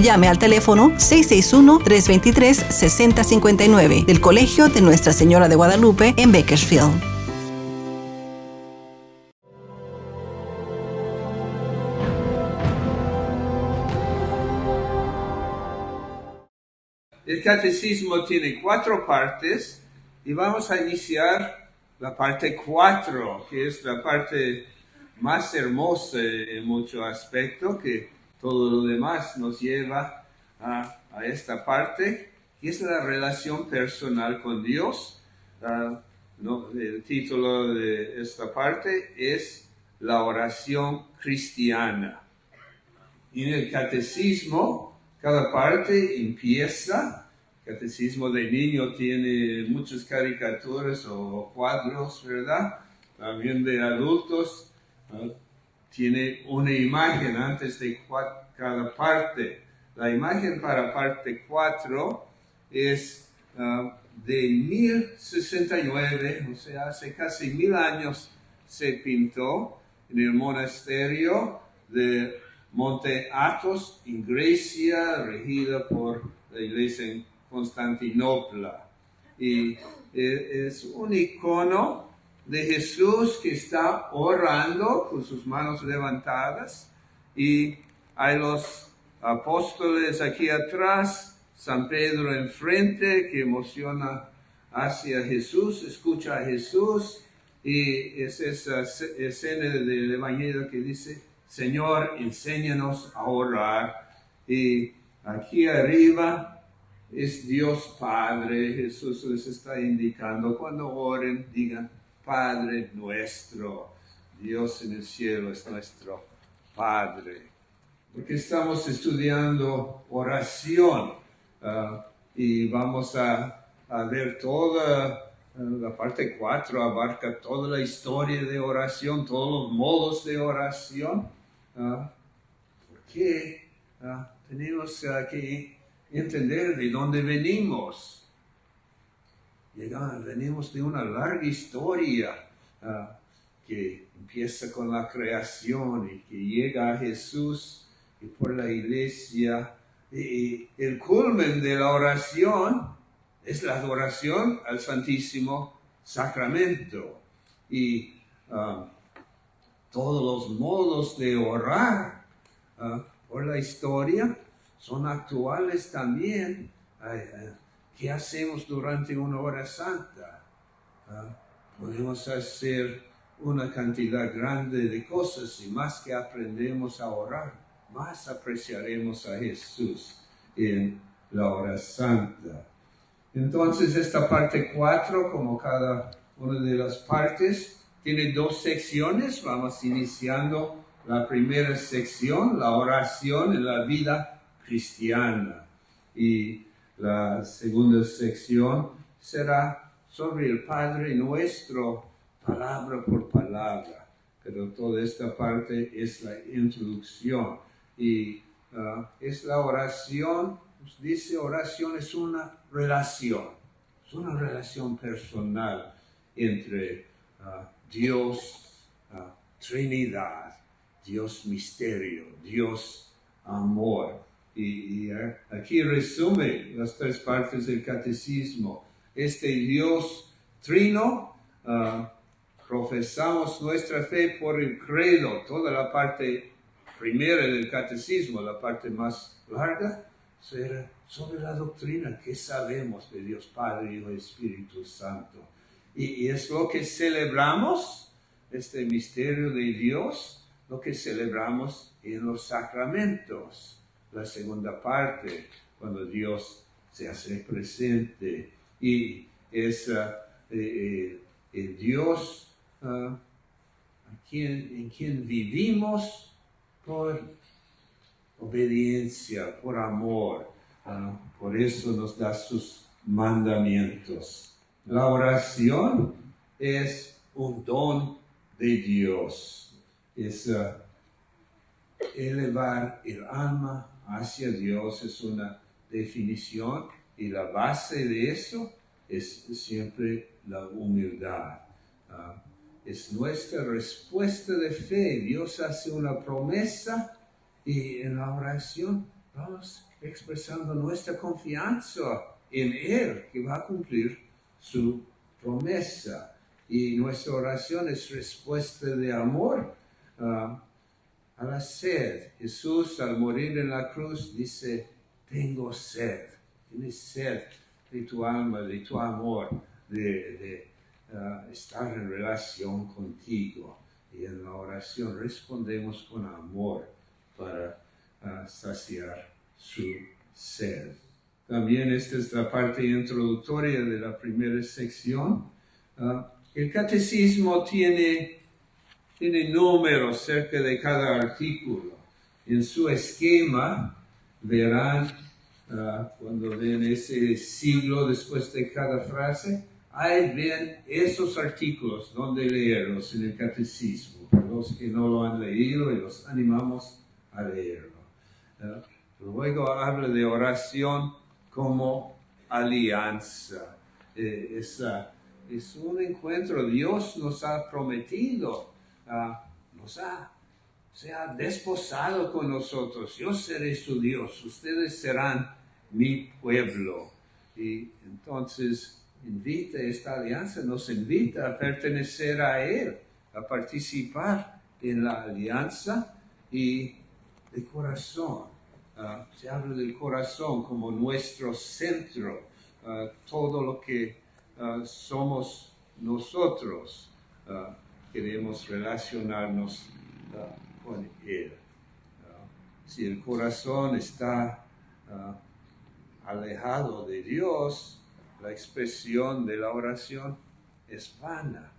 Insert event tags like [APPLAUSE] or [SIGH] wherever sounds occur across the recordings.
llame al teléfono 661-323-6059 del Colegio de Nuestra Señora de Guadalupe en Bakersfield. El catecismo tiene cuatro partes y vamos a iniciar la parte cuatro, que es la parte más hermosa en mucho aspecto, que todo lo demás nos lleva a, esta parte, y es la relación personal con Dios. Ah, el título de esta parte es la oración cristiana. Y en el catecismo, cada parte empieza, el catecismo de niño tiene muchas caricaturas o cuadros, ¿verdad? También de adultos tiene una imagen antes de cada parte. La imagen para parte 4 es uh, de 1069, o sea, hace casi mil años se pintó en el monasterio de Monte Athos, en Grecia, regida por la iglesia en Constantinopla. Y eh, es un icono de Jesús que está orando con sus manos levantadas. Y hay los apóstoles aquí atrás, San Pedro enfrente que emociona hacia Jesús, escucha aJesús y es esa escena del Evangelio que dice, Señor, enséñanos a orar. Y aquí arriba es Dios Padre, Jesús les está indicando, cuando oren, digan, Padre nuestro. Dios en el cielo es nuestro Padre. Porque estamos estudiando oración ah, y vamos a, ver toda ah, la parte 4, abarca toda la historia de oración, todos los modos de oración. Uh, porque tenemos que entender de dónde venimos venimos de una larga historia ah, que empieza con la creación y que llega a Jesús y por la iglesia. Y el culmen de la oración es la adoración al Santísimo Sacramento. Y ah, todos los modos de orar ah, por la historia son actuales también. ¿Qué hacemos durante una hora santa? ¿Ah? Podemos hacer una cantidad grande de cosas y más que aprendemos a orar, más apreciaremos a Jesús en la hora santa. Entonces esta parte 4, como cada una de las partes, tiene dos secciones. Vamos iniciando la primera sección, la oración en la vida cristiana. Y la segunda sección será sobre el Padre nuestro, palabra por palabra. Pero toda esta parte es la introducción y uh, es la oración. Dice oración es una relación, es una relación personal entre uh, Dios, uh, Trinidad, Dios misterio, Dios amor. Y, aquí resume las tres partes del catecismo. Este Dios trino, ah, profesamos nuestra fe por el credo, toda la parte primera del catecismo, la parte más larga, será sobre la doctrina que sabemos de Dios Padre y Espíritu Santo. Y es lo que celebramos, este misterio de Dios, lo que celebramos en los sacramentos la segunda parte, cuando Dios se hace presente y es eh, eh, Dios uh, en quien vivimos por obediencia, por amor. Ah, por eso nos da sus mandamientos. La oración es un don de Dios. Es ah, elevar el alma hacia Dios, es una definición y la base de eso es siempre la humildad. Ah, es nuestra respuesta de fe. Dios hace una promesa y en la oración vamos expresando nuestra confianza en Él que va a cumplir su promesa. Y nuestra oración es respuesta de amor ah, a la sed. Jesús al morir en la cruz dice, tengo sed. Tienes sed de tu alma, de tu amor, de, ah, estar en relación contigo. Y en la oración respondemos con amor para uh, saciar su sed. También esta es la parte introductoria de la primera sección. Ah, el catecismo tiene, tiene números cerca de cada artículo. En su esquema verán, ah, cuando ven ese siglo después de cada frase, ahí ven esos artículos donde leerlos en el catecismo. Los que no lo han leído y los animamos a leerlo. Luego habla de oración como alianza. Eh, es, es, un encuentro, Dios nos ha prometido, nos ha, se ha desposado con nosotros. Yo seré su Dios, ustedes serán mi pueblo. Y entonces invita esta alianza, nos invita a pertenecer a Él, a participar en la alianza y de corazón. Ah, se habla del corazón como nuestro centro, ah, todo lo que ah, somos nosotros. Queremos relacionarnos con Él. si el corazón está alejado de Dios, la expresión de la oración es vana,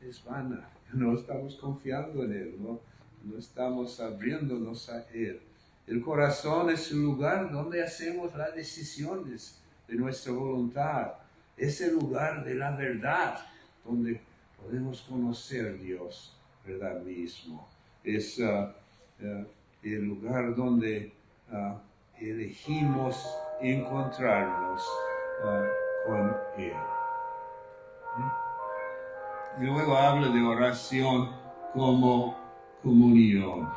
es vana. [LAUGHS] No estamos confiando en Él, no, no estamos abriéndonos a Él. El corazón es el lugar donde hacemos las decisiones de nuestra voluntad. Es el lugar de la verdad, donde podemos conocer Dios, verdad mismo. Es uh, uh, el lugar donde uh, elegimos encontrarnos con Él. Y luego habla de oración como comunión.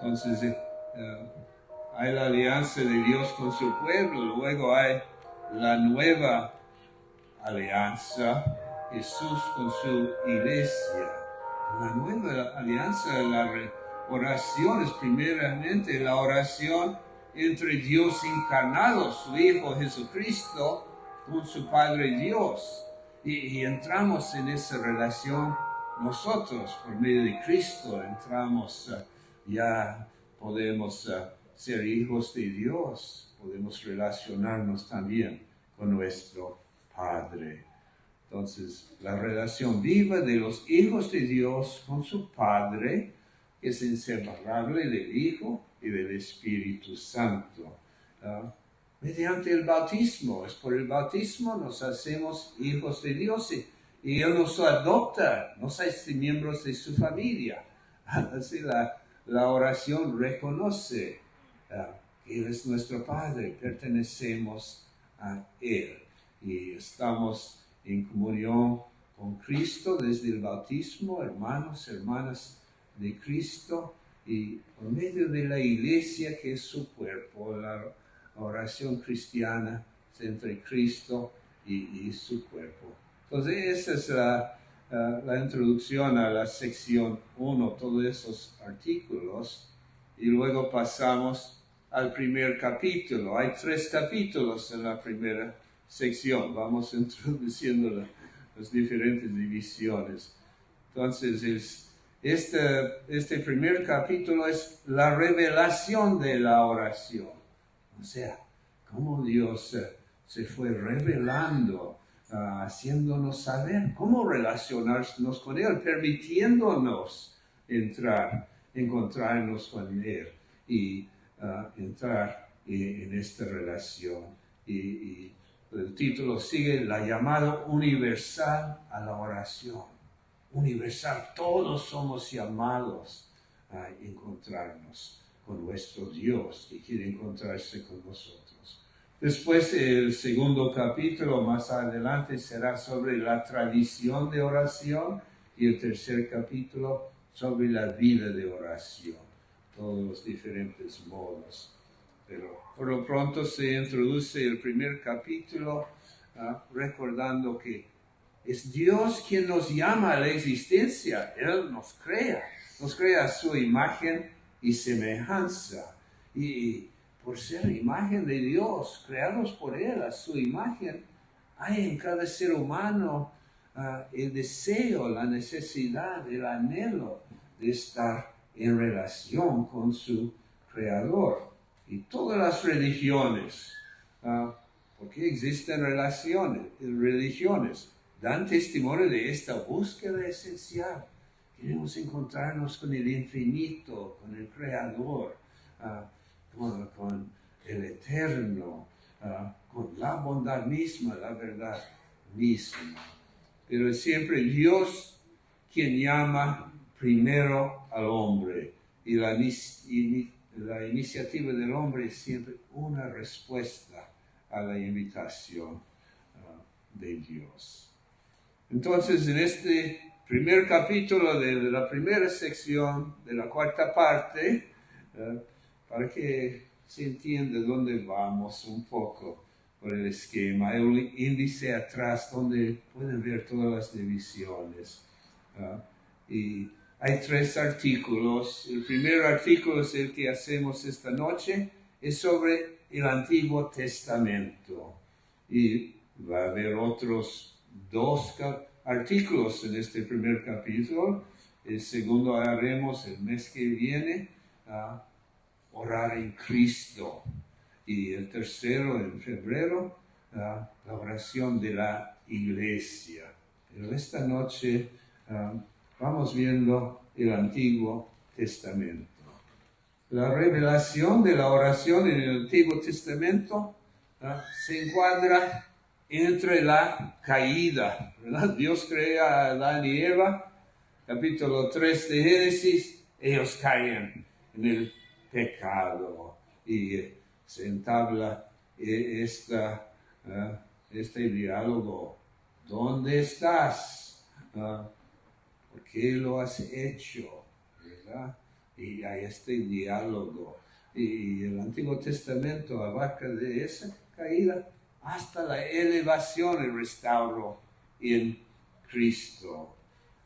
Entonces, eh, hay la alianza de Dios con su pueblo, luego hay la nueva alianza, Jesús con su iglesia. La nueva alianza, la oración es primeramente la oración entre Dios encarnado, su Hijo Jesucristo, con su Padre Dios. Y, entramos en esa relación nosotros, por medio de Cristo, entramos. Uh, ya podemos eh, ser hijos de Dios, podemos relacionarnos también con nuestro Padre. Entonces, la relación viva de los hijos de Dios con su Padre es inseparable del Hijo y del Espíritu Santo. mediante el bautismo, es por el bautismo nos hacemos hijos de Dios y, y Él nos adopta, nos hace miembros de su familia. [LAUGHS] Así la, la oración reconoce ah, que Él es nuestro Padre, pertenecemos a Él y estamos en comunión con Cristo desde el bautismo, hermanos, hermanas de Cristo, y por medio de la iglesia que es su cuerpo, la oración cristiana entre Cristo y su cuerpo. Entonces, esa es la, la introducción a la sección 1, todos esos artículos, y luego pasamos al primer capítulo. Hay tres capítulos en la primera sección. Vamos [LAUGHS] introduciendo las diferentes divisiones. Entonces, este, este primer capítulo es la revelación de la oración. O sea, cómo Dios se fue revelando haciéndonos saber cómo relacionarnos con Él, permitiéndonos entrar encontrarnos con Él y ah, entrar en, esta relación. Y, el título sigue, la llamada universal a la oración. Universal, todos somos llamados a encontrarnos con nuestro Dios y quiere encontrarse con nosotros. Después el segundo capítulo más adelante será sobre la tradición de oración y el tercer capítulo sobre la vida de oración, todos los diferentes modos. Pero por lo pronto se introduce el primer capítulo ah, recordando que es Dios quien nos llama a la existencia, Él nos crea, nos crea su imagen y semejanza. Y por ser imagen de Dios, creados por Él a su imagen, hay en cada ser humano ah, el deseo, la necesidad, el anhelo de estar en relación con su Creador. Y todas las religiones, uh, porque existen relaciones, religiones, dan testimonio de esta búsqueda esencial. Queremos encontrarnos con el infinito, con el Creador, ah, con, el Eterno, con la bondad misma, la verdad misma. Pero es siempre Dios quien llama primero al hombre y la, la iniciativa del hombre es siempre una respuesta a la invitación uh, de Dios. Entonces, en este primer capítulo de la primera sección de la cuarta parte, uh, para que se entienda dónde vamos un poco por el esquema, hay un índice atrás donde pueden ver todas las divisiones. Uh, y hay tres artículos. El primer artículo es el que hacemos esta noche, es sobre el Antiguo Testamento. Y va a haber otros dos artículos en este primer capítulo. El segundo haremos el mes que viene, a orar en Cristo. Y el tercero, en febrero, la oración de la iglesia. Pero esta noche vamos viendo el Antiguo Testamento. La revelación de la oración en el Antiguo Testamento se encuadra entre la caída. Dios crea a Adán y Eva, capítulo 3 de Génesis, ellos caen en el pecado y se entabla eh, esta, este diálogo. ¿Dónde estás? ¿Por qué lo has hecho? ¿verdad? Y hay este diálogo. Y el Antiguo Testamento abarca de esa caída hasta la elevación y restauro en Cristo.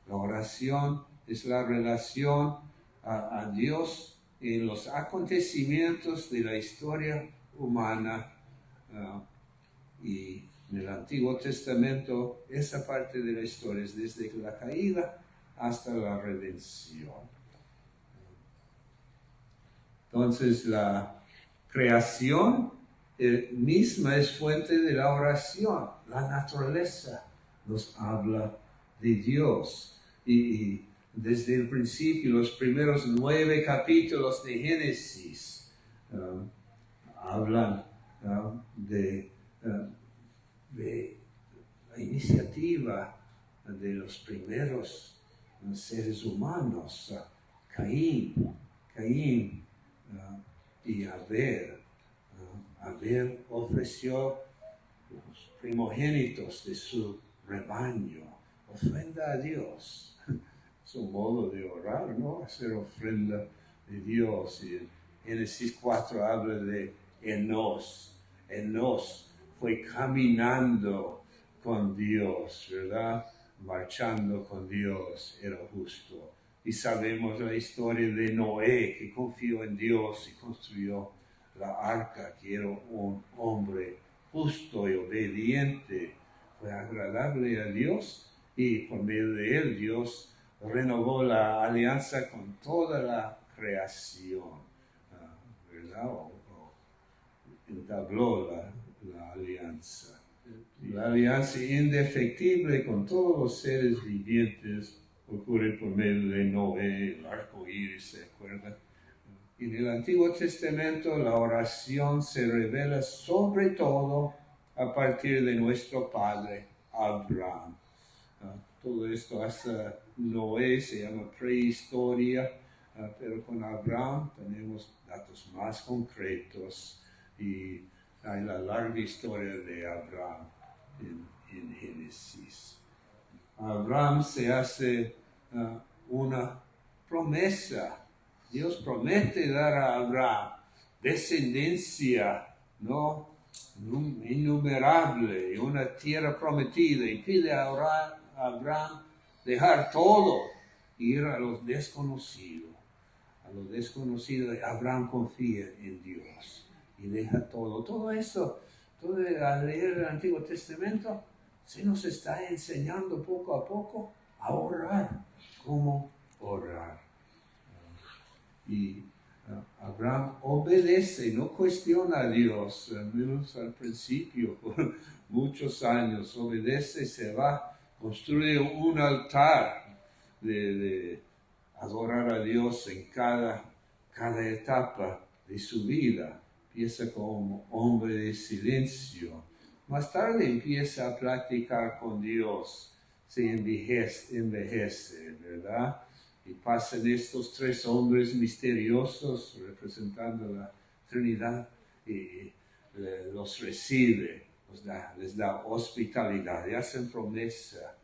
La oración es la relación a, Dios en los acontecimientos de la historia humana. Ah, y en el Antiguo Testamento, esa parte de la historia es desde la caída hasta la redención. Entonces la creación eh, misma es fuente de la oración. La naturaleza nos habla de Dios. Y, desde el principio, los primeros nueve capítulos de Génesis um, hablan um, uh, de la iniciativa de los primeros seres humanos, Caín, Caín y Abel. Uh, Abel ofreció los primogénitos de su rebaño, ofrenda a Dios. [LAUGHS] Es un modo de orar, ¿no? Hacer ofrenda de Dios. Y en Génesis 4 habla de Enos. Enos fue caminando con Dios, ¿verdad? Marchando con Dios era justo. Y sabemos la historia de Noé, que confió en Dios y construyó la arca, que era un hombre justo y obediente. Fue agradable a Dios y por medio de él Dios renovó la alianza con toda la creación, ah, ¿verdad? O, entabló la alianza la alianza indefectible con todos los seres vivientes ocurre por medio de Noé, el arco iris, ¿se acuerdan? En el Antiguo Testamento la oración se revela sobre todo a partir de nuestro padre Abraham. Ah, todo esto hasta Noé se llama prehistoria, ah, pero con Abraham tenemos datos más concretos y hay la larga historia de Abraham en, Génesis. Abraham se hace ah, una promesa. Dios promete dar a Abraham descendencia, ¿no? innumerable, una tierra prometida, y pide a Abraham dejar todo ir a los desconocidos. A los desconocidos, Abraham confía en Dios y deja todo. Todo eso, todo al leer el Antiguo Testamento, se nos está enseñando poco a poco a orar, cómo orar. Y Abraham obedece, no cuestiona a Dios, al menos al principio, muchos años, obedece, se va, construye un altar de, adorar a Dios en cada, cada etapa de su vida. Empieza como hombre de silencio. Más tarde empieza a platicar con Dios, se envejece, envejece ¿verdad? y pasan estos tres hombres misteriosos representando la Trinidad y los recibe, les da hospitalidad y hacen promesa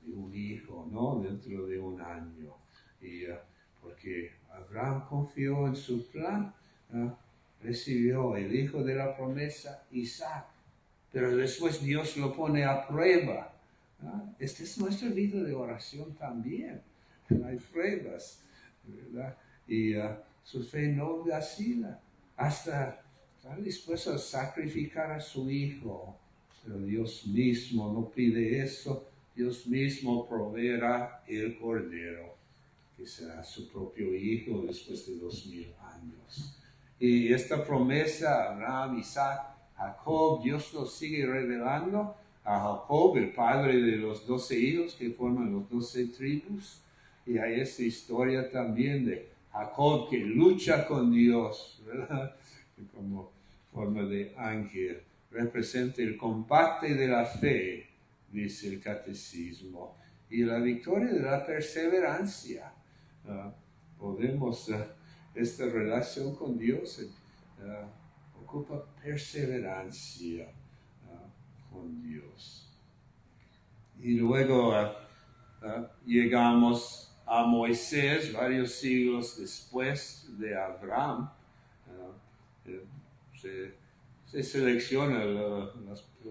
de un hijo, ¿no? Dentro de un año. Y, uh, porque Abraham confió en su plan, recibió el hijo de la promesa, Isaac. Pero después Dios lo pone a prueba. Esta es nuestra vida de oración también [LAUGHS] hay pruebas, ¿verdad? Y uh, su fe no vacila, hasta está dispuesto a sacrificar a su hijo, pero Dios mismo no pide eso, Dios mismo proveerá el cordero, que será su propio hijo después de dos mil años. Y esta promesa, Abraham, Isaac, Jacob, Dios lo sigue revelando a Jacob, el padre de los doce hijos que forman los doce tribus, y hay esta historia también de Jacob que lucha con Dios, ¿verdad? [LAUGHS] como forma de ángel. Representa el combate de la fe, dice el catecismo, y la victoria de la perseverancia. Ah, podemos, uh, esta relación con Dios uh, ocupa perseverancia uh, con Dios. Y luego llegamos a Moisés varios siglos después de Abraham. Eh, se, seleccionan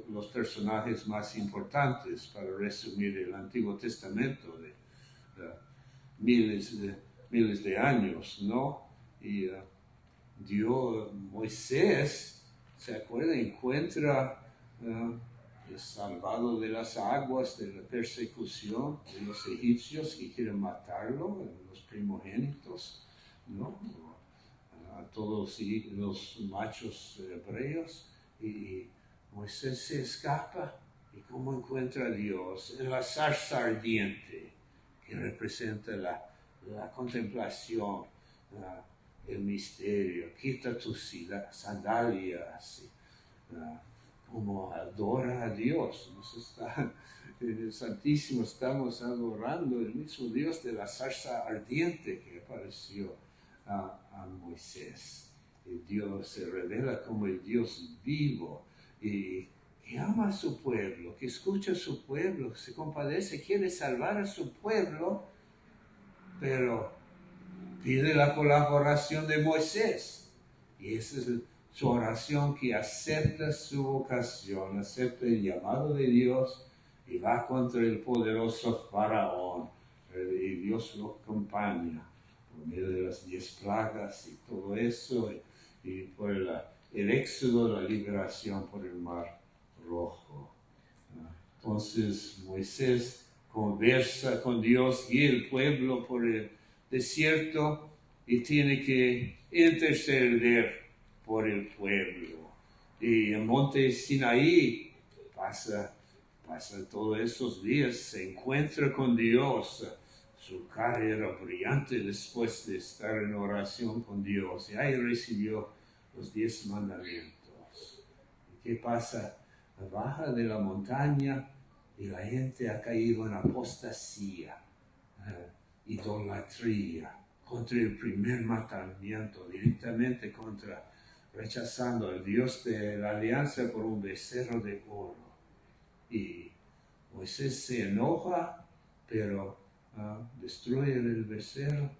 los, personajes más importantes para resumir el Antiguo Testamento de, miles, de miles de años, ¿no? Y Dios, Moisés, ¿se acuerda? Encuentra uh, salvado de las aguas de la persecución de los egipcios que quieren matarlo, los primogénitos, ¿no? a todos los machos hebreos, y Moisés se escapa. ¿Y cómo encuentra a Dios? En la zarza ardiente, que representa la, la contemplación, el misterio. Quita tus sandalias como adora a Dios. Nos está, [LAUGHS] en el Santísimo estamos adorando el mismo Dios de la zarza ardiente que apareció a, Moisés. El Dios se revela como el Dios vivo y que ama a su pueblo, que escucha a su pueblo, se compadece, quiere salvar a su pueblo, pero pide la colaboración de Moisés. Y ese es su oración que acepta su vocación, acepta el llamado de Dios y va contra el poderoso faraón. Y Dios lo acompaña por medio de las diez plagas y todo eso, y, por el éxodo, la liberación por el mar rojo. Entonces Moisés conversa con Dios y el pueblo por el desierto y tiene que interceder por el pueblo. Y en Monte Sinaí pasa, pasa todos esos días, se encuentra con Dios, su cara era brillante después de estar en oración con Dios. Y ahí recibió los diez mandamientos. ¿Y qué pasa? Baja de la montaña y la gente ha caído en apostasía, eh, idolatría, contra el primer mandamiento, directamente contra, rechazando al Dios de la alianza por un becerro de oro. Y Moisés se enoja, pero ah, destruye el becerro,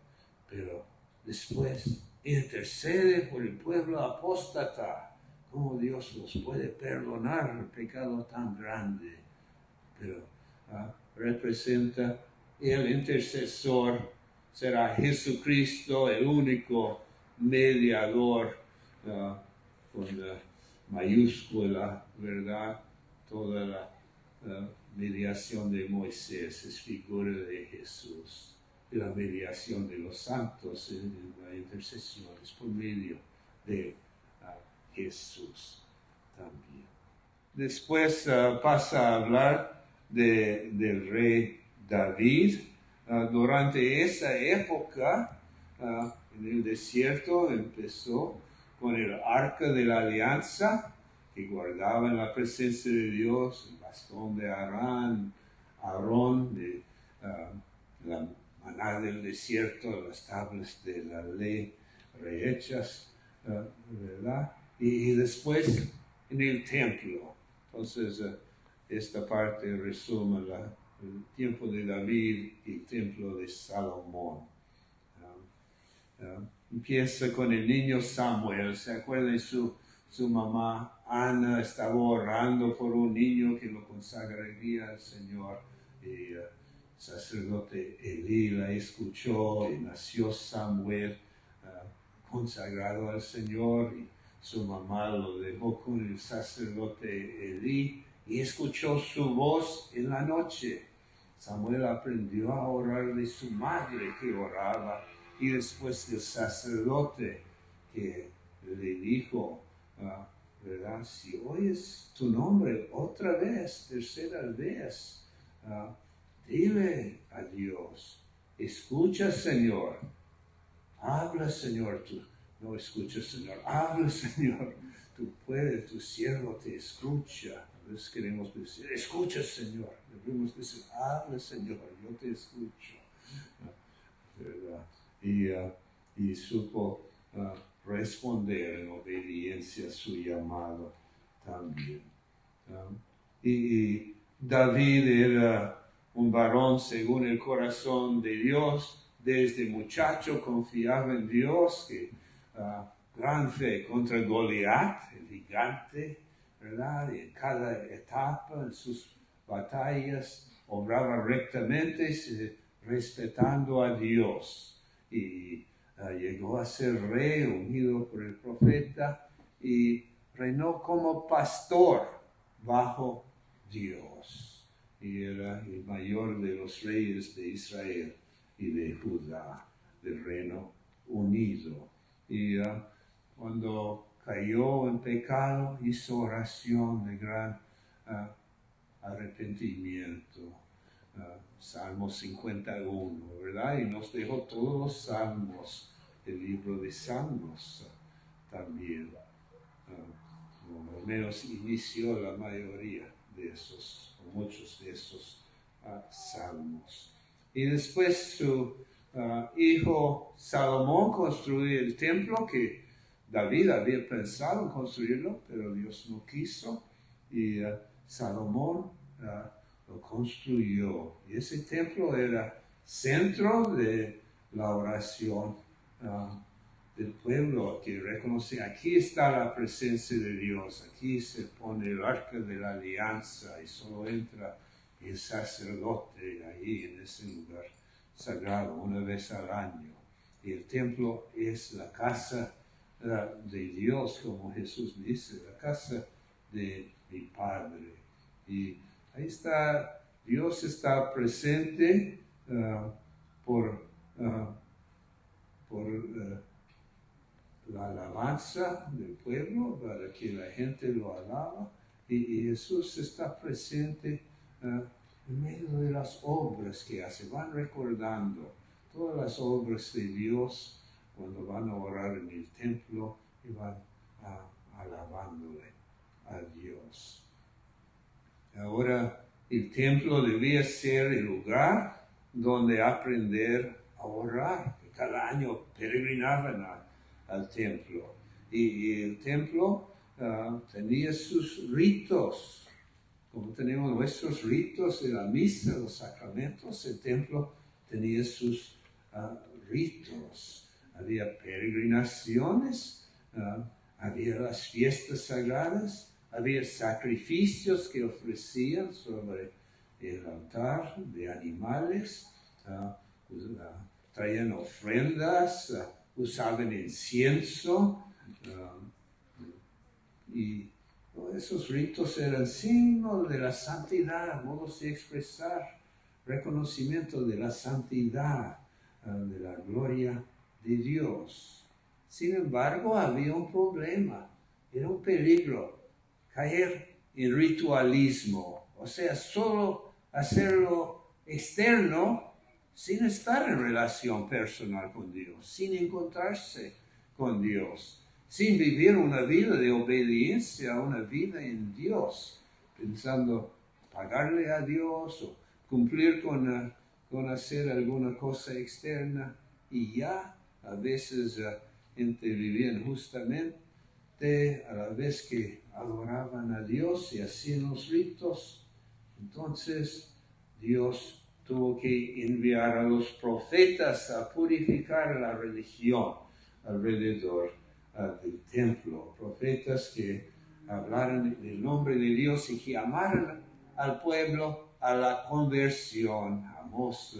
pero después intercede por el pueblo apóstata. ¿Cómo Dios los puede perdonar el pecado tan grande? Pero ah, representa el intercesor, será Jesucristo, el único mediador ah, con la mayúscula, ¿verdad? Toda la mediación de Moisés es figura de Jesús. Y la mediación de los santos en la intercesión es por medio de ah, Jesús también. Después ah, pasa a hablar de, del rey David. Ah, durante esa época, en el desierto, empezó con el arca de la alianza que guardaban la presencia de Dios, el bastón de Arán, Aarón, uh, la maná del desierto, las tablas de la ley rehechas, uh, ¿verdad? Y, después en el templo. Entonces, uh, esta parte resume el tiempo de David y el templo de Salomón. empieza con el niño Samuel, ¿se acuerdan su su mamá Ana estaba orando por un niño que lo consagraría al Señor. Y el uh, sacerdote Elí la escuchó y nació Samuel consagrado al Señor. Y su mamá lo dejó con el sacerdote Elí y escuchó su voz en la noche. Samuel aprendió a orar de su madre que oraba y después del sacerdote que le dijo, Ah, ¿verdad? Si oyes tu nombre otra vez, tercera vez, ah, dile a Dios, escucha Señor, habla Señor, tú no escuchas Señor, habla [LAUGHS] Señor, tú puedes, tu siervo te escucha. Veces queremos decir, escucha Señor, debemos decir, habla Señor, yo te escucho. Ah, ¿verdad? Y, y supo responder en obediencia a su llamado también. Y, David era un varón según el corazón de Dios, desde muchacho confiaba en Dios, que uh, gran fe contra Goliat, el gigante, ¿verdad? Y en cada etapa, en sus batallas, obraba rectamente, respetando a Dios. Y Ah, llegó a ser rey ungido por el profeta y reinó como pastor bajo Dios. Y era el mayor de los reyes de Israel y de Judá, del reino unido. Y ah, cuando cayó en pecado, hizo oración de gran ah, arrepentimiento. Salmo 51, ¿verdad? Y nos dejó todos los salmos, el libro de Salmos también. Uh, al menos inició la mayoría de esos, o muchos de esos uh, salmos. Y después su ah, hijo Salomón construyó el templo que David había pensado en construirlo, pero Dios no quiso. Y Salomón lo construyó. Y ese templo era centro de la oración ah, del pueblo que reconoce, aquí está la presencia de Dios, aquí se pone el arca de la alianza y solo entra el sacerdote ahí en ese lugar sagrado una vez al año. Y el templo es la casa ah, de Dios, como Jesús dice, la casa de mi Padre. Y Ahí está, Dios está presente uh, por, uh, por uh, la alabanza del pueblo, para que la gente lo alaba, y, Jesús está presente en medio de las obras que hace, van recordando todas las obras de Dios cuando van a orar en el templo y van alabándole a Dios. Ahora, el templo debía ser el lugar donde aprender a orar. Cada año peregrinaban al templo. Y, el templo ah, tenía sus ritos. Como tenemos nuestros ritos de la misa, los sacramentos, el templo tenía sus ah, ritos. Había peregrinaciones, ah, había las fiestas sagradas, había sacrificios que ofrecían sobre el altar de animales, pues, traían ofrendas, usaban incienso, y esos ritos eran signos de la santidad, modos de expresar reconocimiento de la santidad, ah, de la gloria de Dios. Sin embargo, había un problema, era un peligro caer en ritualismo, o sea, solo hacerlo externo sin estar en relación personal con Dios, sin encontrarse con Dios sin vivir una vida de obediencia, una vida en Dios, pensando pagarle a Dios o cumplir con, eh, con hacer alguna cosa externa y ya a veces uh, gente vivían justamente a la vez que adoraban a Dios y hacían los ritos. Entonces Dios tuvo que enviar a los profetas a purificar la religión alrededor del templo, profetas que hablaran el nombre de Dios y que amaran al pueblo a la conversión. Amos,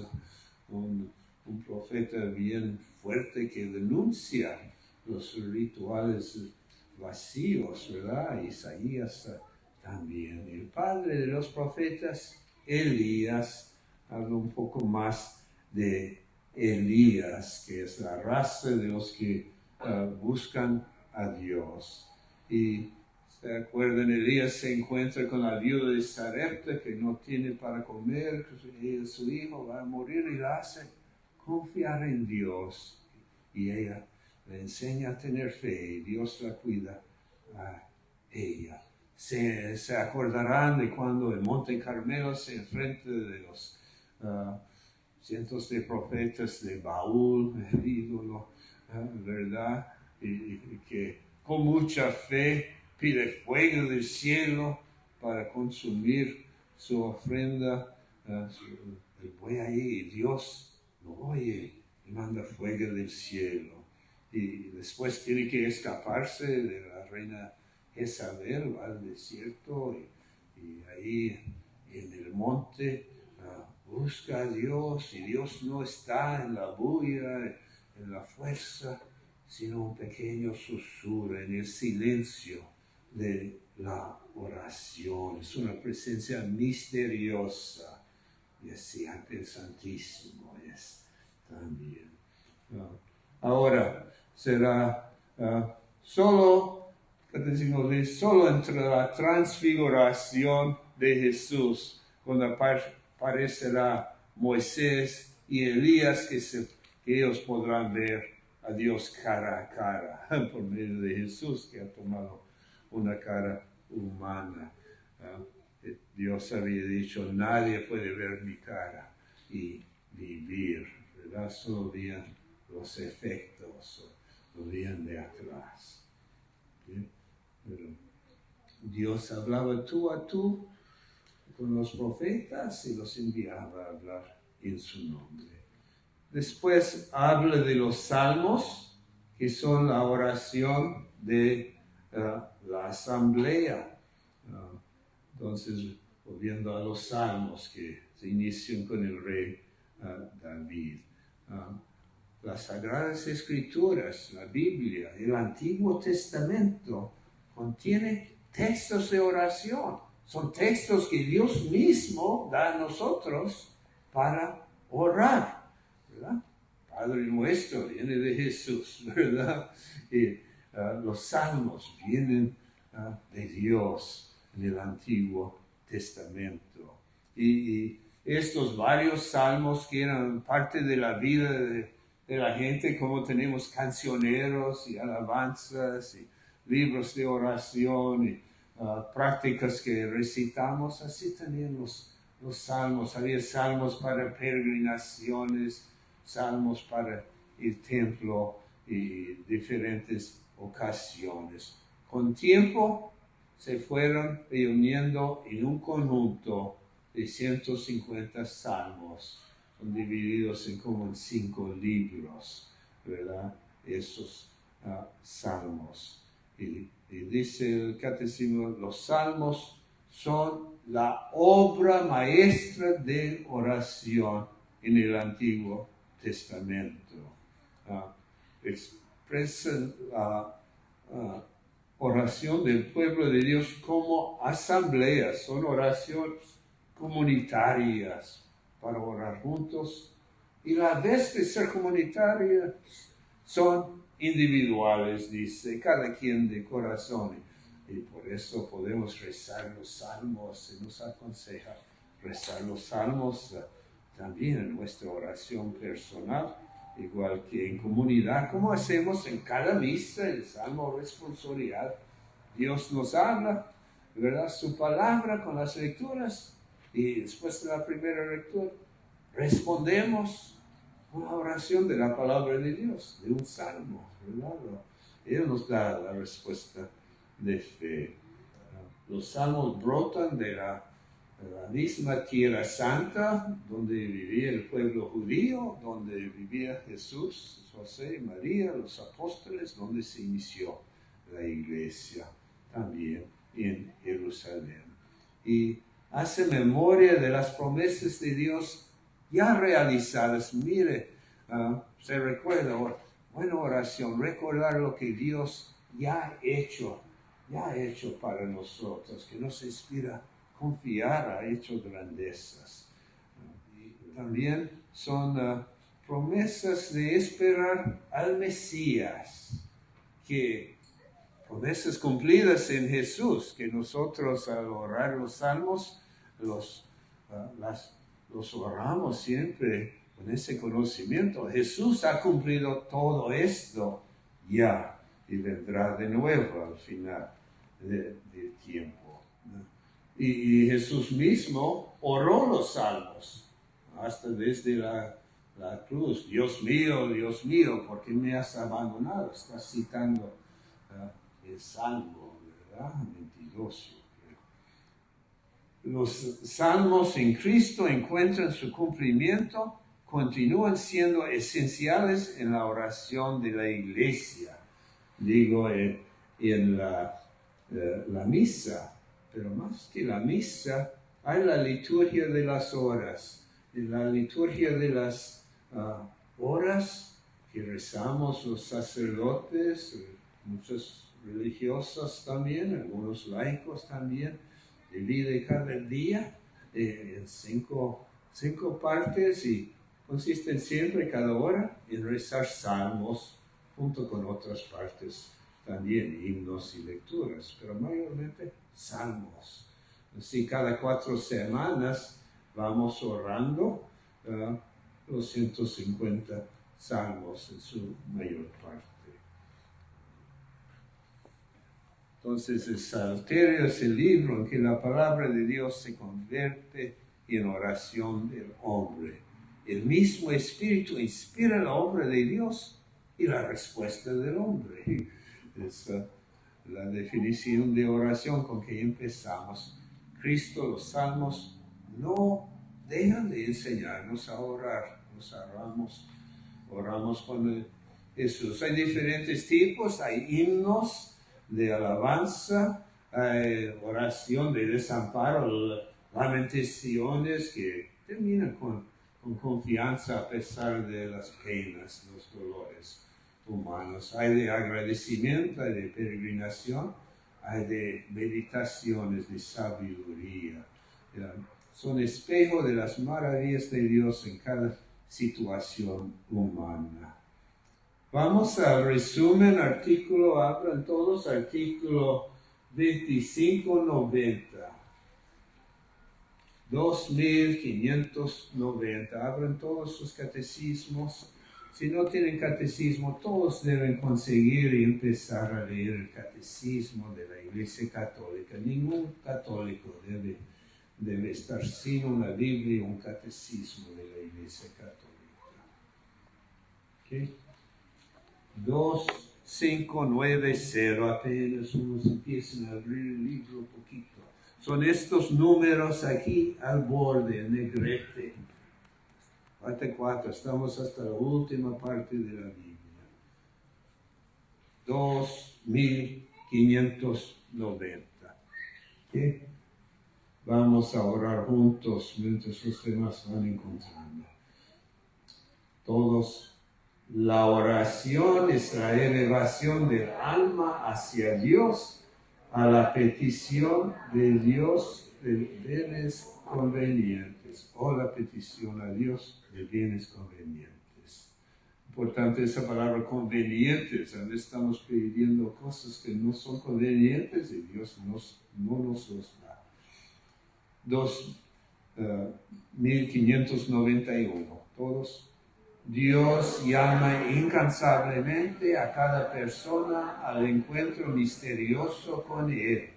un, un profeta bien fuerte que denuncia los rituales vacíos, ¿verdad? Isaías también. El padre de los profetas, Elías, habla un poco más de Elías, que es la raza de los que Ah, buscan a Dios. Y se acuerdan, Elías se encuentra con la viuda de Sarepta que no tiene para comer, que su hijo va a morir y la hace confiar en Dios. Y ella le enseña a tener fe y Dios la cuida a ella. Se, se acordarán de cuando el Monte Carmelo se enfrenta de los ah, cientos de profetas de Baúl, el ídolo, ¿verdad? Y, que con mucha fe pide fuego del cielo para consumir su ofrenda. el buey ahí, Dios oye y manda fuego del cielo. Y después tiene que escaparse de la reina Jezabel, va al desierto y, ahí en el monte ah, busca a Dios y Dios no está en la bulla en la fuerza, sino un pequeño susurro en el silencio de la oración. Es una presencia misteriosa y así ante el Santísimo también. ahora será ah, solo, solo entre la transfiguración de Jesús, cuando aparecerá Moisés y Elías que se que ellos podrán ver a Dios cara a cara [LAUGHS] por medio de Jesús que ha tomado una cara humana. Eh, Dios había dicho, nadie puede ver mi cara y vivir, ¿verdad? Solo los efectos, lo veían de atrás. Pero Dios hablaba tú a tú con los profetas y los enviaba a hablar en su nombre. Después habla de los salmos, que son la oración de eh, la asamblea. Ah, entonces, volviendo a los salmos que se inician con el rey ah, David. Ah, las sagradas escrituras, la Biblia, el Antiguo Testamento, contiene textos de oración. Son textos que Dios mismo da a nosotros para orar. Padre nuestro viene de Jesús, [LAUGHS] ¿verdad? Y ah, los salmos vienen ah, de Dios en el Antiguo Testamento. y, estos varios salmos que eran parte de la vida de, la gente, como tenemos cancioneros y alabanzas y libros de oración y ah, prácticas que recitamos, así tenían los, los salmos. Había salmos para peregrinaciones, salmos para el templo y diferentes ocasiones. Con tiempo se fueron reuniendo en un conjunto de 150 salmos, son divididos en como en cinco libros, ¿verdad? Esos ah, salmos. Y, dice el catecismo, los salmos son la obra maestra de oración en el Antiguo Testamento. Ah, expresan la ah, oración del pueblo de Dios como asambleas, son oraciones comunitarias para orar juntos y la vez de ser comunitarias son individuales, dice, cada quien de corazón. Y por eso podemos rezar los salmos, se nos aconseja rezar los salmos eh, también en nuestra oración personal, igual que en comunidad, como hacemos en cada misa, el salmo responsorial. Dios nos habla, ¿verdad? Su palabra con las lecturas y después de la primera lectura respondemos una oración de la palabra de Dios, de un salmo, ¿verdad? Él nos da la respuesta de fe. Los salmos brotan de la, la misma tierra santa donde vivía el pueblo judío, donde vivía Jesús, José, María, los apóstoles, donde se inició la iglesia también en Jerusalén. Y hace memoria de las promesas de Dios ya realizadas. Mire, ah, se recuerda, buena oración, recordar lo que Dios ya ha hecho, ya ha hecho para nosotros, que nos inspira a confiar, ha hecho grandezas. También son ah, promesas de esperar al Mesías, que promesas cumplidas en Jesús, que nosotros al orar los salmos los, ah, los oramos siempre con ese conocimiento. Jesús ha cumplido todo esto ya y vendrá de nuevo al final del tiempo. Y, Jesús mismo oró los salmos, hasta desde la, la, cruz. Dios mío, Dios mío, ¿por qué me has abandonado? Está citando ah, el salmo, ¿verdad? 22 los salmos en Cristo encuentran su cumplimiento, continúan siendo esenciales en la oración de la iglesia, digo, en, la, eh, la, misa, pero más que la misa, hay la liturgia de las horas, en la liturgia de las ah, horas que rezamos los sacerdotes, muchos religiosos también, algunos laicos también, divide cada día eh, cinco, cinco partes y consisten siempre cada hora en rezar salmos junto con otras partes también, himnos y lecturas, pero mayormente salmos. Así cada cuatro semanas vamos orando uh, los 150 salmos en su mayor parte. Entonces el Salterio es el libro en que la palabra de Dios se convierte en oración del hombre. El mismo Espíritu inspira la obra de Dios y la respuesta del hombre. Es la definición de oración con que empezamos. Cristo, los salmos, no dejan de enseñarnos a orar. Nos oramos, oramos con Jesús. Hay diferentes tipos, hay himnos, de alabanza, oración de desamparo, lamentaciones que terminan con, con, confianza a pesar de las penas, los dolores humanos. Hay de agradecimiento, hay de peregrinación, hay de meditaciones de sabiduría. Son espejo de las maravillas de Dios en cada situación humana. Vamos al resumen, artículo, hablan todos, artículo 2590. 2590. Abran todos sus catecismos. Si no tienen catecismo, todos deben conseguir y empezar a leer el catecismo de la Iglesia Católica. Ningún católico debe, debe estar sin una Biblia y un catecismo de la Iglesia Católica. ¿Okay? 2590, apenas unos empiezan a abrir el libro un poquito. Son estos números aquí al borde, negrete. Parte 4, estamos hasta la última parte de la Biblia. 2590. ¿Qué? Vamos a orar juntos mientras los demás van encontrando. Todos la oración es la elevación del alma hacia Dios a la petición de Dios de bienes convenientes o la petición a Dios de bienes convenientes. Importante esa palabra convenientes. A veces estamos pidiendo cosas que no son convenientes y Dios nos, no nos los da. 2591. Uh, Todos Dios llama incansablemente a cada persona al encuentro misterioso con Él.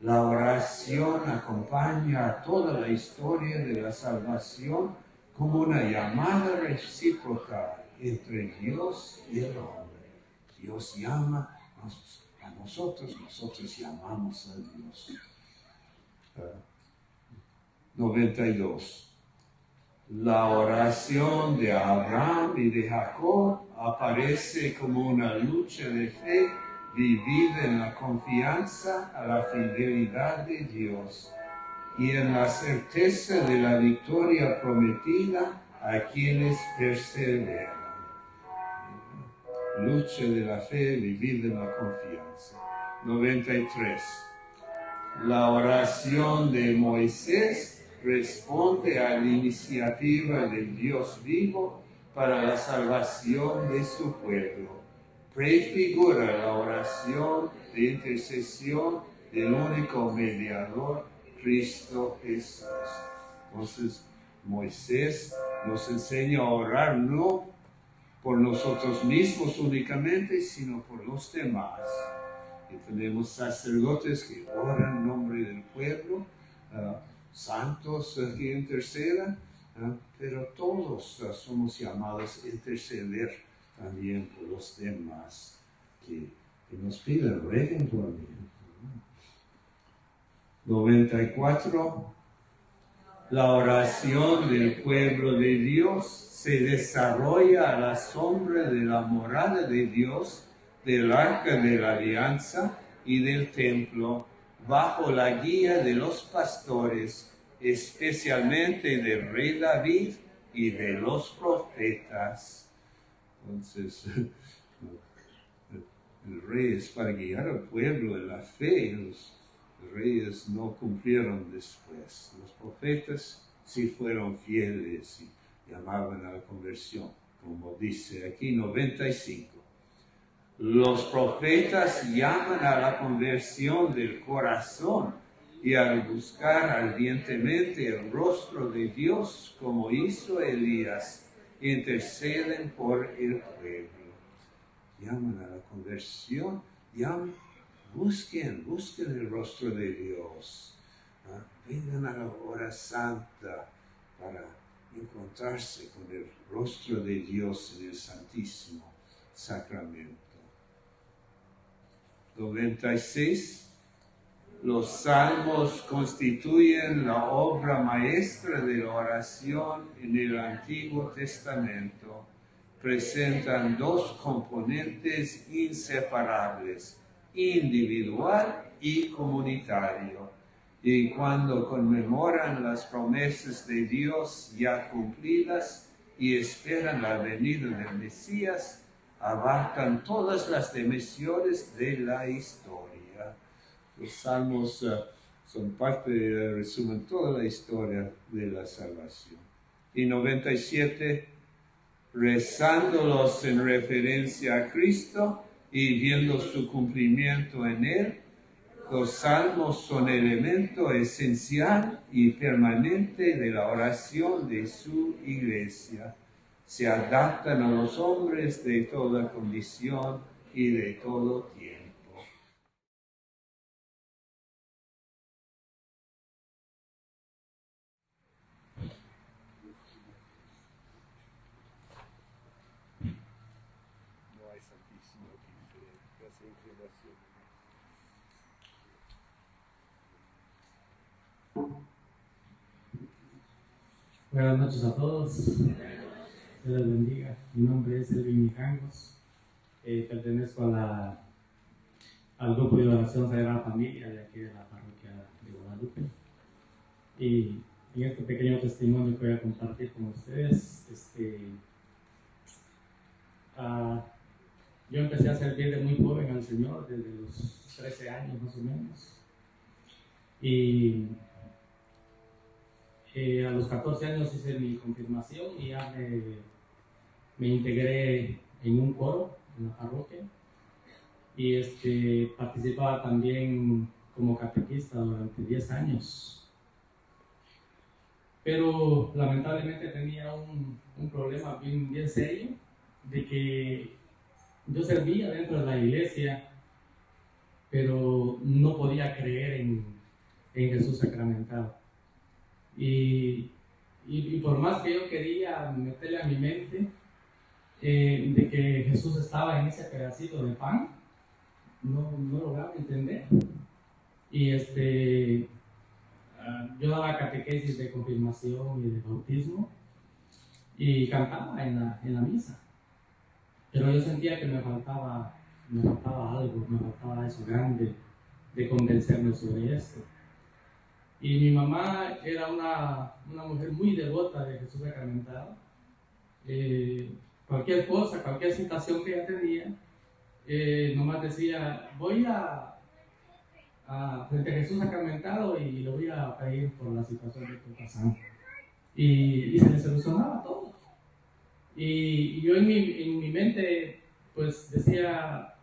La oración acompaña a toda la historia de la salvación como una llamada recíproca entre Dios y el hombre. Dios llama a nosotros, nosotros llamamos a Dios. 92. La oración de Abraham y de Jacob aparece como una lucha de fe vivida en la confianza a la fidelidad de Dios y en la certeza de la victoria prometida a quienes perseveran. Lucha de la fe vivida en la confianza. 93. La oración de Moisés responde a la iniciativa del Dios vivo para la salvación de su pueblo. Prefigura la oración de intercesión del único mediador, Cristo Jesús. Entonces, Moisés nos enseña a orar no por nosotros mismos únicamente, sino por los demás. Y tenemos sacerdotes que oran en nombre del pueblo. Ah, santos que intercedan, pero todos somos llamados a interceder también por los demás que, nos piden, rueguen por mí. 94. La oración del pueblo de Dios se desarrolla a la sombra de la morada de Dios, del arca de la alianza y del templo bajo la guía de los pastores, especialmente del rey David y de los profetas. Entonces, [LAUGHS] el rey es para guiar al pueblo en la fe. Los reyes no cumplieron después. Los profetas sí fueron fieles y llamaban a la conversión, como dice aquí 95. Los profetas llaman a la conversión del corazón y al buscar ardientemente el rostro de Dios como hizo Elías, interceden por el pueblo. Llaman a la conversión, llaman, busquen, busquen el rostro de Dios. ¿ah? Vengan a la hora santa para encontrarse con el rostro de Dios en el Santísimo Sacramento. 96. Los salmos constituyen la obra maestra de la oración en el Antiguo Testamento. Presentan dos componentes inseparables, individual y comunitario. Y cuando conmemoran las promesas de Dios ya cumplidas y esperan la venida del Mesías, abarcan todas las dimensiones de la historia. Los salmos eh, son parte, resumen toda la historia de la salvación. Y 97, rezándolos en referencia a Cristo y viendo su cumplimiento en Él, Los salmos son elemento esencial y permanente de la oración de su iglesia. Se adaptan a los hombres de toda condición y de todo tiempo. Buenas noches a todos. Dios les bendiga. Mi nombre es Elvin Mijangos. Eh, pertenezco a la, al grupo de oración Sagrada Familia de aquí de la parroquia de Guadalupe. Y en este pequeño testimonio que voy a compartir con ustedes, este, uh, yo empecé a servir de muy joven al Señor, desde los 13 años más o menos. Y eh, a los 14 años hice mi confirmación y ya me, me, integré en un coro en la parroquia y este, participaba también como catequista durante 10 años. Pero lamentablemente tenía un, un problema bien, serio de que yo servía dentro de la iglesia, pero no podía creer en, en Jesús sacramentado. Y, y, por más que yo quería meterle a mi mente eh, de que Jesús estaba en ese pedacito de pan, no, no lograba entender. Y este, ah, yo daba catequesis de confirmación y de bautismo y cantaba en la, en la misa. Pero yo sentía que me faltaba, me faltaba algo, me faltaba eso grande de convencerme sobre esto. Y mi mamá era una, una mujer muy devota de Jesús sacramentado. Eh, cualquier cosa, cualquier situación que ella tenía, eh, nomás decía, voy a, a, frente a Jesús sacramentado y lo voy a pedir por la situación que estoy pasando. Y, y se le solucionaba todo. Y, y yo en mi, en mi mente, pues decía,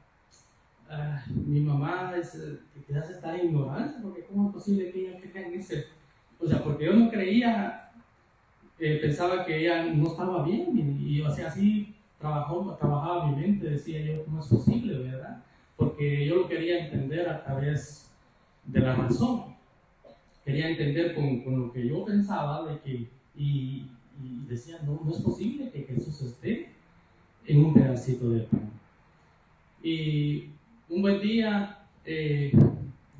Ah, mi mamá es, quizás está en ignorancia, porque ¿cómo es posible que ella crea en ese? O sea, porque yo no creía, eh, pensaba que ella no estaba bien, y, o sea, así trabajó, trabajaba mi mente, decía yo, ¿cómo es posible, verdad? Porque yo lo quería entender a través de la razón, quería entender con, con lo que yo pensaba, de que, y, y decía, no, no es posible que Jesús esté en un pedacito de pan. Y un buen día, eh,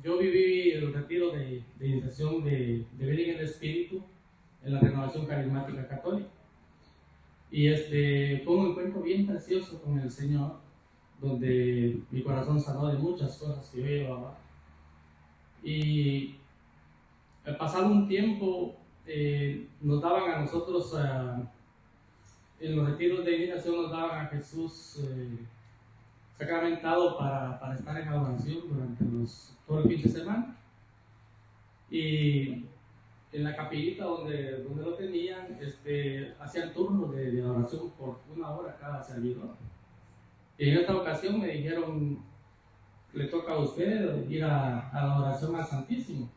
yo viví el retiro de, de iniciación de, de en el Espíritu en la renovación carismática católica. Y este, fue un encuentro bien precioso con el Señor, donde mi corazón sanó de muchas cosas que yo llevaba. Y al pasar un tiempo, eh, nos daban a nosotros, en los retiros de iniciación, nos daban a Jesús. Eh, sacramentado para, para estar en adoración durante los, todo el fin de semana. Y en la capillita donde, donde lo tenían, este, hacían turnos de, de, adoración por una hora cada servidor. Y en esta ocasión me dijeron, le toca a usted ir a, la adoración al Santísimo.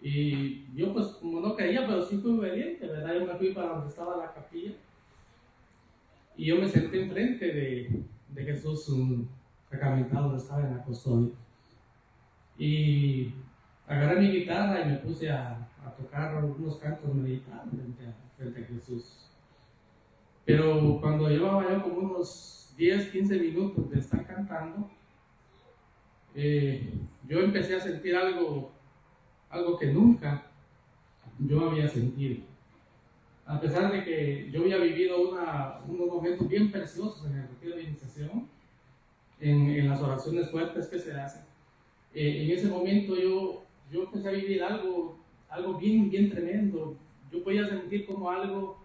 Y yo pues como no creía, pero sí fui obediente, ¿verdad? Yo me fui para donde estaba la capilla. Y yo me senté enfrente de, de Jesús un sacramentado estaba en la custodia. Y agarré mi guitarra y me puse a, tocar unos cantos meditados frente a, Jesús. Pero cuando llevaba yo como unos 10, 15 minutos de estar cantando, eh, yo empecé a sentir algo, algo que nunca yo había sentido a pesar de que yo había vivido unos momentos bien preciosos en el retiro de iniciación, en, en las oraciones fuertes que se hacen, eh, en ese momento yo, yo empecé a vivir algo, algo bien, bien tremendo. Yo podía sentir como algo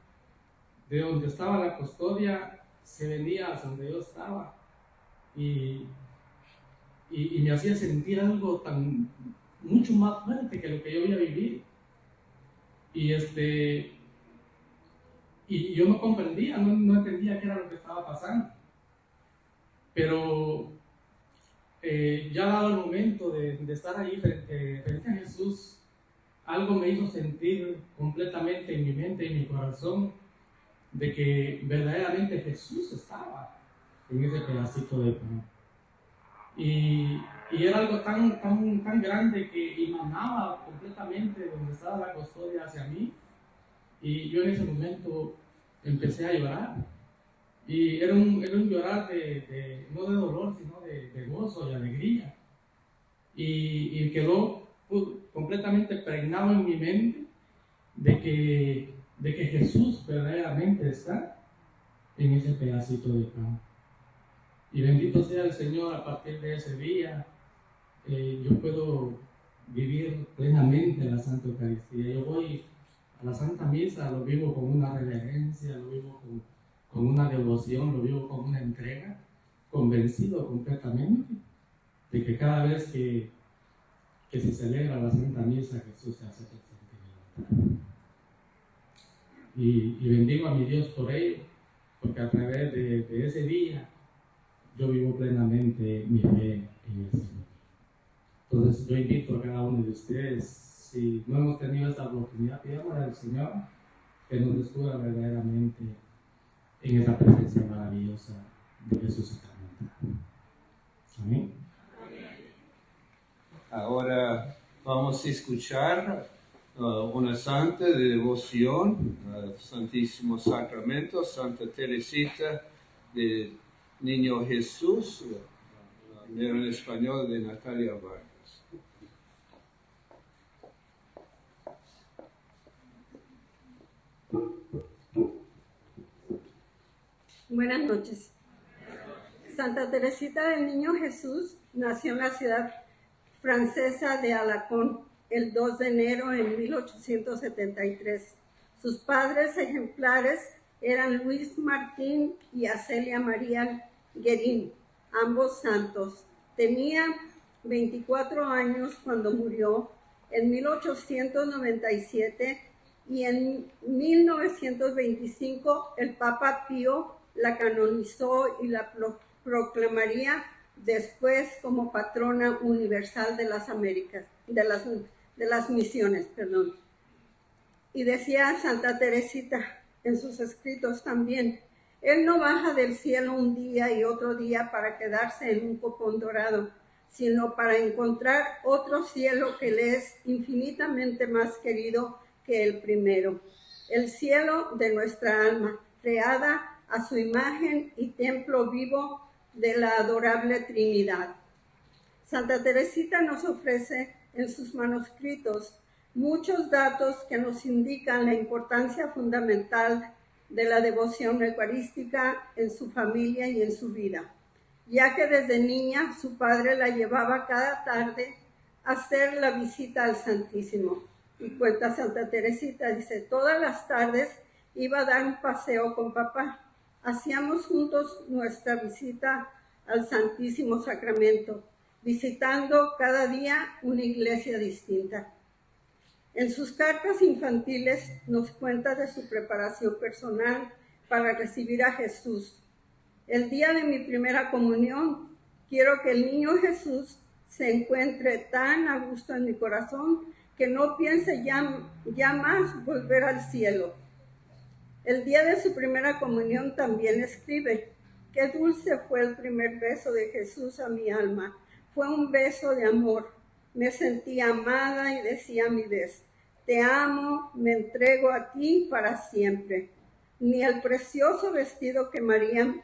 de donde estaba la custodia se venía a donde yo estaba y, y, me hacía sentir algo tan mucho más fuerte que lo que yo había vivido. Y este, y yo no comprendía, no, no, entendía qué era lo que estaba pasando. Pero eh, ya dado el momento de, estar ahí frente, a Jesús, algo me hizo sentir completamente en mi mente y mi corazón de que verdaderamente Jesús estaba en ese pedacito de pan. Y, y era algo tan, tan, tan grande que emanaba completamente donde estaba la custodia hacia mí. Y yo en ese momento empecé a llorar. Y era un, era un llorar de, no de dolor, sino de, de gozo y alegría. Y, y, quedó completamente pregnado en mi mente de que, de que Jesús verdaderamente está en ese pedacito de pan. Y bendito sea el Señor a partir de ese día. Eh, yo puedo vivir plenamente la Santa Eucaristía. Yo voy a la Santa Misa, lo vivo con una reverencia, lo vivo con, con una devoción, lo vivo con una entrega, convencido completamente de que cada vez que, que se celebra la Santa Misa, Jesús se hace presente en. Y, y, bendigo a mi Dios por ello, porque a través de, de ese día yo vivo plenamente mi fe en el Señor. Entonces yo invito a cada uno de ustedes, si no hemos tenido esta oportunidad, pidamos al Señor que nos descubra verdaderamente en esa presencia maravillosa de Jesús sacramental. Amén. Ahora vamos a escuchar uh, una santa de devoción al Santísimo Sacramento, Santa Teresita de Niño Jesús, en español de Natalia Vargas. Buenas noches. Santa Teresita del Niño Jesús nació en la ciudad francesa de Alacón el 2 de enero de 1873. Sus padres ejemplares eran Luis Martín y Acelia María Guerín, ambos santos. Tenía 24 años cuando murió en 1897 y en 1925 el Papa Pío la canonizó y la proclamaría después como patrona universal de las Américas, de las, de las misiones, perdón. Y decía Santa Teresita en sus escritos también, él no baja del cielo un día y otro día para quedarse en un copón dorado, sino para encontrar otro cielo que le es infinitamente más querido que el primero, el cielo de nuestra alma, creada a su imagen y templo vivo de la adorable Trinidad. Santa Teresita nos ofrece en sus manuscritos muchos datos que nos indican la importancia fundamental de la devoción eucarística en su familia y en su vida, ya que desde niña su padre la llevaba cada tarde a hacer la visita al Santísimo. Y cuenta Santa Teresita, dice, todas las tardes iba a dar un paseo con papá. Hacíamos juntos nuestra visita al Santísimo Sacramento, visitando cada día una iglesia distinta. En sus cartas infantiles nos cuenta de su preparación personal para recibir a Jesús. El día de mi primera comunión, quiero que el niño Jesús se encuentre tan a gusto en mi corazón que no piense ya, ya más volver al cielo. El día de su primera comunión también escribe, qué dulce fue el primer beso de Jesús a mi alma. Fue un beso de amor me sentí amada y decía a mi vez, te amo, me entrego a ti para siempre. Ni el precioso vestido que María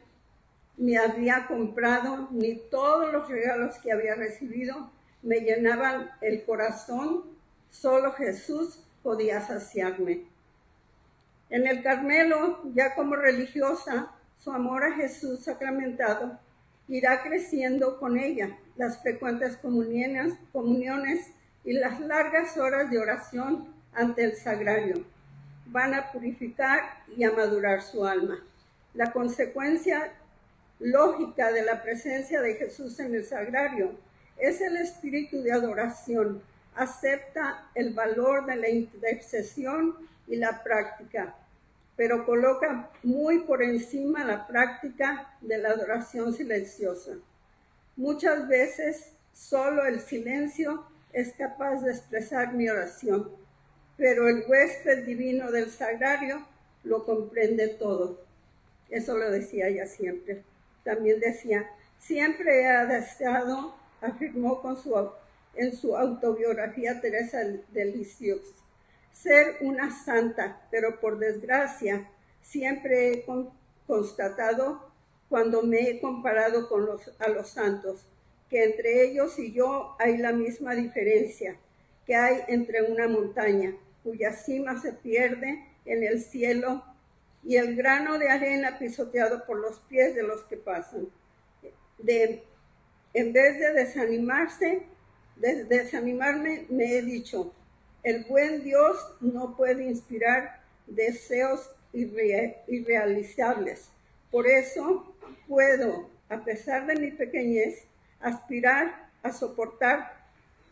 me había comprado, ni todos los regalos que había recibido me llenaban el corazón, solo Jesús podía saciarme. En el Carmelo, ya como religiosa, su amor a Jesús sacramentado irá creciendo con ella. Las frecuentes comuniones, y las largas horas de oración ante el sagrario van a purificar y a madurar su alma. La consecuencia lógica de la presencia de Jesús en el sagrario es el espíritu de adoración. Acepta el valor de la intercesión y la práctica pero coloca muy por encima la práctica de la adoración silenciosa. Muchas veces Solo el silencio es capaz de expresar mi oración, pero el huésped divino del sagrario lo comprende todo. Eso lo decía ella siempre. También decía, siempre he deseado, afirmó con su, en su autobiografía Teresa de ser una santa, pero por desgracia siempre he constatado cuando me he comparado con los, a los santos, que entre ellos y yo hay la misma diferencia que hay entre una montaña, cuya cima se pierde en el cielo y el grano de arena pisoteado por los pies de los que pasan. De, en vez de desanimarse, de desanimarme, me he dicho, el buen Dios no puede inspirar deseos irrealizables. Por eso puedo, a pesar de mi pequeñez, aspirar a soportar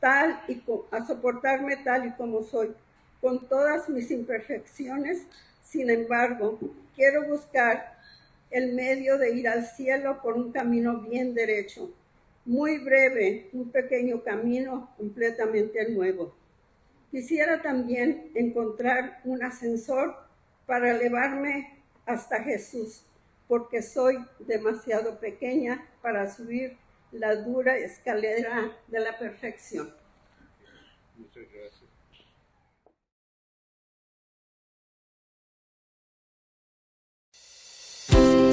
tal y a soportarme tal y como soy, con todas mis imperfecciones. Sin embargo, quiero buscar el medio de ir al cielo por un camino bien derecho, muy breve, un pequeño camino completamente nuevo. Quisiera también encontrar un ascensor para elevarme hasta Jesús, porque soy demasiado pequeña para subir la dura escalera de la perfección. Muchas gracias.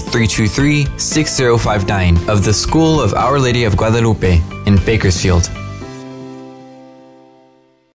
323 6059 of the School of Our Lady of Guadalupe in Bakersfield.